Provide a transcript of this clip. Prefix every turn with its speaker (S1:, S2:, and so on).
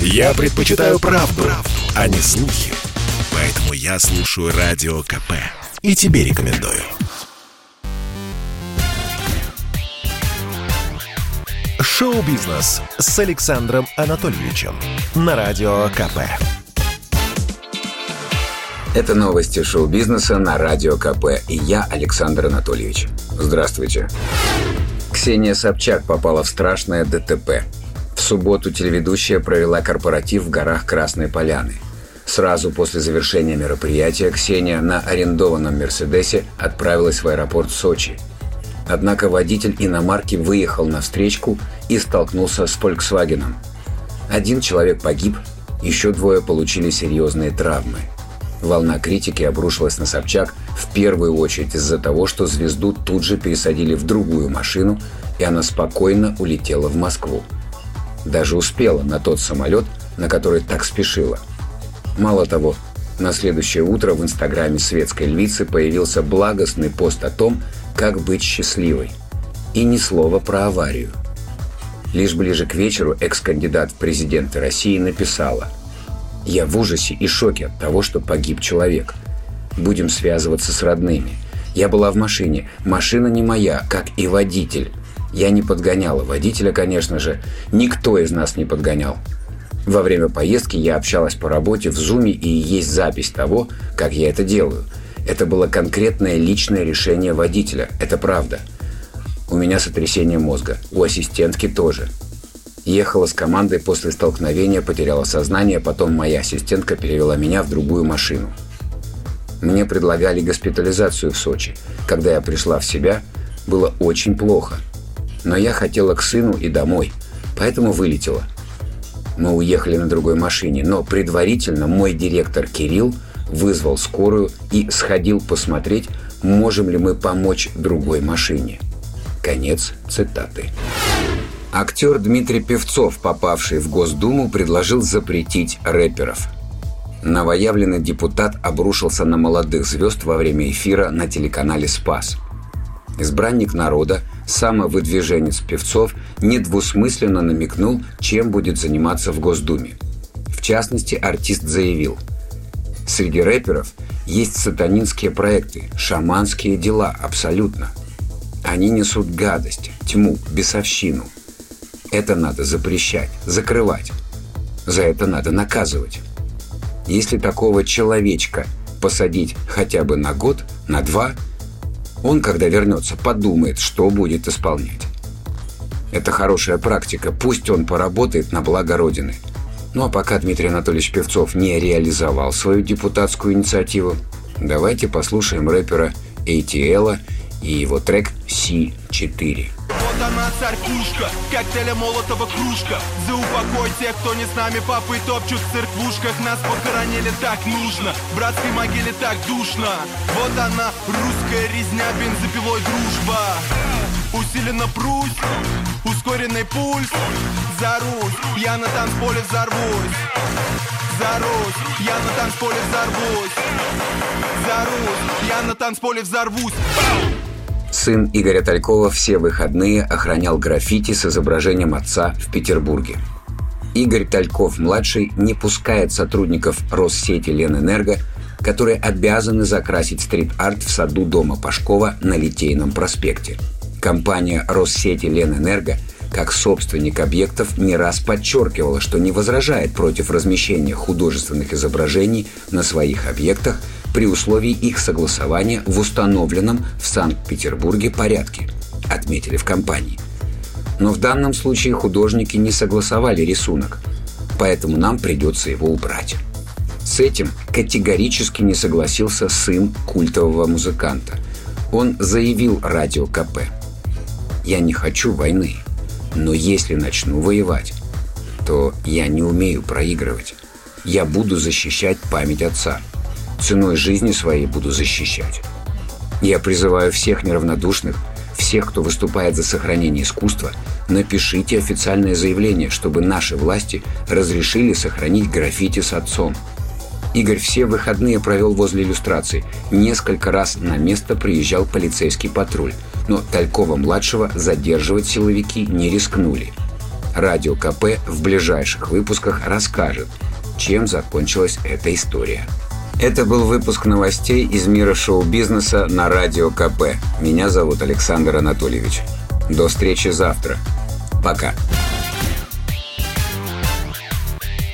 S1: Я предпочитаю правду, правду, а не слухи. Поэтому я слушаю Радио КП. И тебе рекомендую. Шоу-бизнес с Александром Анатольевичем на Радио КП.
S2: Это новости шоу-бизнеса на Радио КП. И я, Александр Анатольевич. Здравствуйте. Ксения Собчак попала в страшное ДТП. В субботу телеведущая провела корпоратив в горах Красной Поляны. Сразу после завершения мероприятия Ксения на арендованном «Мерседесе» отправилась в аэропорт Сочи. Однако водитель иномарки выехал на встречку и столкнулся с «Фольксвагеном». Один человек погиб, еще двое получили серьезные травмы – Волна критики обрушилась на Собчак в первую очередь из-за того, что звезду тут же пересадили в другую машину, и она спокойно улетела в Москву. Даже успела на тот самолет, на который так спешила. Мало того, на следующее утро в инстаграме светской львицы появился благостный пост о том, как быть счастливой. И ни слова про аварию. Лишь ближе к вечеру экс-кандидат в президенты России написала – я в ужасе и шоке от того, что погиб человек. Будем связываться с родными. Я была в машине. Машина не моя, как и водитель. Я не подгоняла водителя, конечно же. Никто из нас не подгонял. Во время поездки я общалась по работе в Зуме и есть запись того, как я это делаю. Это было конкретное личное решение водителя. Это правда. У меня сотрясение мозга. У ассистентки тоже. Ехала с командой после столкновения, потеряла сознание, потом моя ассистентка перевела меня в другую машину. Мне предлагали госпитализацию в Сочи. Когда я пришла в себя, было очень плохо. Но я хотела к сыну и домой, поэтому вылетела. Мы уехали на другой машине, но предварительно мой директор Кирилл вызвал скорую и сходил посмотреть, можем ли мы помочь другой машине. Конец цитаты. Актер Дмитрий Певцов, попавший в Госдуму, предложил запретить рэперов. Новоявленный депутат обрушился на молодых звезд во время эфира на телеканале «Спас». Избранник народа, самовыдвиженец Певцов, недвусмысленно намекнул, чем будет заниматься в Госдуме. В частности, артист заявил, «Среди рэперов есть сатанинские проекты, шаманские дела, абсолютно. Они несут гадость, тьму, бесовщину – это надо запрещать, закрывать. За это надо наказывать. Если такого человечка посадить хотя бы на год, на два, он, когда вернется, подумает, что будет исполнять. Это хорошая практика, пусть он поработает на благо Родины. Ну а пока Дмитрий Анатольевич Певцов не реализовал свою депутатскую инициативу, давайте послушаем рэпера ATL и его трек «Си-4».
S3: Вот она царь-пушка, коктейля молотого кружка. За упокой тех, кто не с нами, папы топчут в церквушках. Нас похоронили так нужно, в братской могиле так душно. Вот она, русская резня, бензопилой дружба. Усиленно прусь, ускоренный пульс. За Русь, я на танцполе взорвусь. За Русь, я на танцполе взорвусь. За Русь, я на танцполе взорвусь
S2: Сын Игоря Талькова все выходные охранял граффити с изображением отца в Петербурге. Игорь Тальков-младший не пускает сотрудников Россети Ленэнерго, которые обязаны закрасить стрит-арт в саду дома Пашкова на Литейном проспекте. Компания Россети Ленэнерго как собственник объектов не раз подчеркивала, что не возражает против размещения художественных изображений на своих объектах – при условии их согласования в установленном в Санкт-Петербурге порядке, отметили в компании. Но в данном случае художники не согласовали рисунок, поэтому нам придется его убрать. С этим категорически не согласился сын культового музыканта. Он заявил радио КП. «Я не хочу войны, но если начну воевать, то я не умею проигрывать. Я буду защищать память отца ценой жизни своей буду защищать. Я призываю всех неравнодушных, всех, кто выступает за сохранение искусства, напишите официальное заявление, чтобы наши власти разрешили сохранить граффити с отцом. Игорь все выходные провел возле иллюстрации. Несколько раз на место приезжал полицейский патруль, но Талькова-младшего задерживать силовики не рискнули. Радио КП в ближайших выпусках расскажет, чем закончилась эта история. Это был выпуск новостей из мира шоу-бизнеса на Радио КП. Меня зовут Александр Анатольевич. До встречи завтра. Пока.